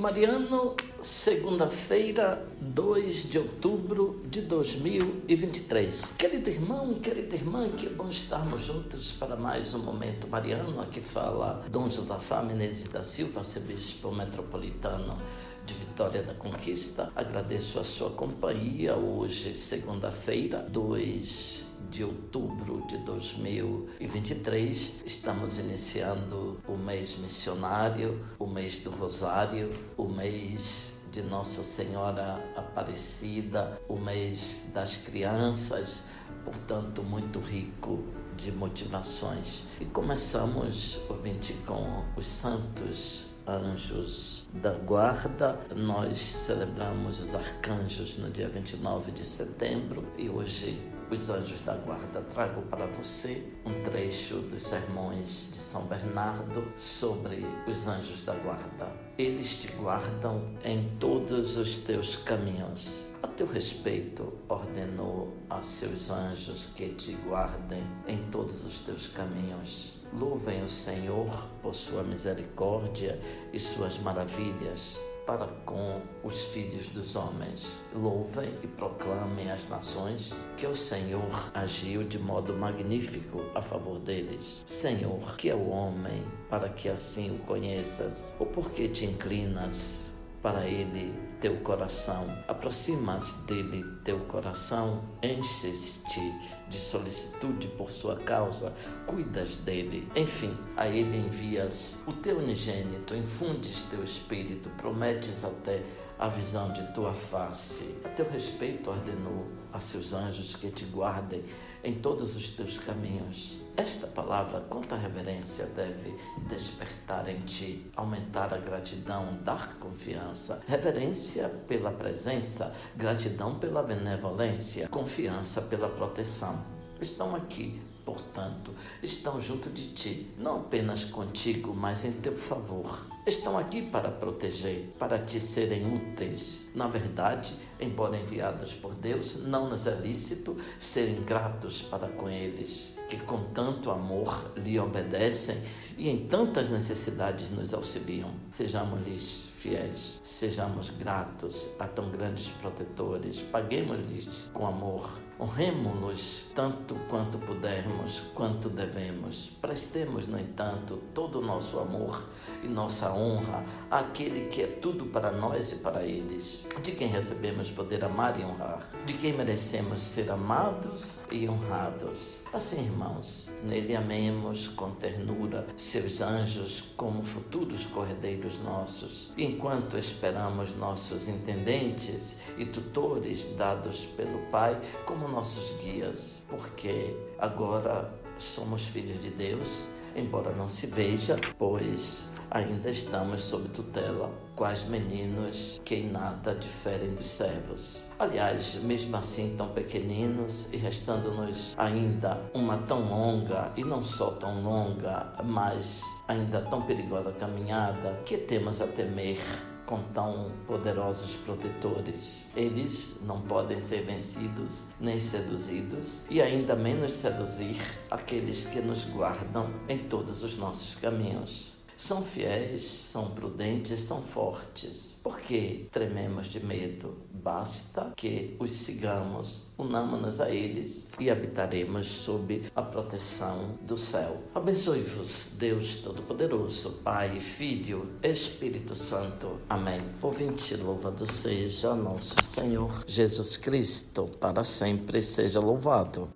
Mariano, segunda-feira, 2 de outubro de 2023. Querido irmão, querida irmã, que bom estarmos juntos para mais um Momento Mariano. Aqui fala Dom Josafá Menezes da Silva, arcebispo metropolitano de Vitória da Conquista. Agradeço a sua companhia hoje, segunda-feira, 2 de outubro de 2023. Estamos iniciando o mês missionário, o mês do Rosário, o mês de Nossa Senhora Aparecida, o mês das crianças, portanto, muito rico de motivações. E começamos, ouvinte, com os santos anjos da guarda. Nós celebramos os arcanjos no dia 29 de setembro e hoje os anjos da guarda. Trago para você um trecho dos sermões de São Bernardo sobre os anjos da guarda. Eles te guardam em todos os teus caminhos. A teu respeito, ordenou a seus anjos que te guardem em todos os teus caminhos. Louvem o Senhor por sua misericórdia e suas maravilhas para com os filhos dos homens. Louvem e proclamem as nações que o Senhor agiu de modo magnífico a favor deles. Senhor, que é o homem para que assim o conheças? Ou porque te inclinas para ele teu coração. Aproximas dele teu coração, enches-te de solicitude por sua causa, cuidas dele. Enfim, a ele envias o teu unigênito, infundes teu espírito, prometes até a visão de tua face. A teu respeito ordenou a seus anjos que te guardem em todos os teus caminhos. Esta palavra, quanta reverência, deve despertar em ti, aumentar a gratidão, dar confiança. Reverência pela presença, gratidão pela benevolência, confiança pela proteção. Estão aqui portanto, estão junto de ti, não apenas contigo, mas em teu favor. Estão aqui para proteger, para te serem úteis. Na verdade, embora enviados por Deus, não nos é lícito serem gratos para com eles, que com tanto amor lhe obedecem e em tantas necessidades nos auxiliam. Sejamos-lhes fiéis, sejamos gratos a tão grandes protetores, paguemos-lhes com amor, honremos-los tanto quanto pudermos, quanto devemos. Prestemos, no entanto, todo o nosso amor e nossa honra àquele que é tudo para nós e para eles, de quem recebemos poder amar e honrar, de quem merecemos ser amados e honrados. Assim, irmãos, nele amemos com ternura seus anjos como futuros corredeiros nossos. Enquanto esperamos nossos intendentes e tutores dados pelo Pai como nossos guias, porque agora somos filhos de Deus, embora não se veja, pois ainda estamos sob tutela, quais meninos que em nada diferem dos servos. Aliás, mesmo assim tão pequeninos e restando-nos ainda uma tão longa, e não só tão longa, mas ainda tão perigosa caminhada, que temos a temer com tão poderosos protetores. Eles não podem ser vencidos nem seduzidos, e ainda menos seduzir aqueles que nos guardam em todos os nossos caminhos. São fiéis, são prudentes, são fortes. Por que trememos de medo? Basta que os sigamos, unamos-nos a eles e habitaremos sob a proteção do céu. Abençoe-vos, Deus Todo-Poderoso, Pai, Filho, Espírito Santo. Amém. Ouvinte, louvado seja nosso Senhor Jesus Cristo, para sempre seja louvado.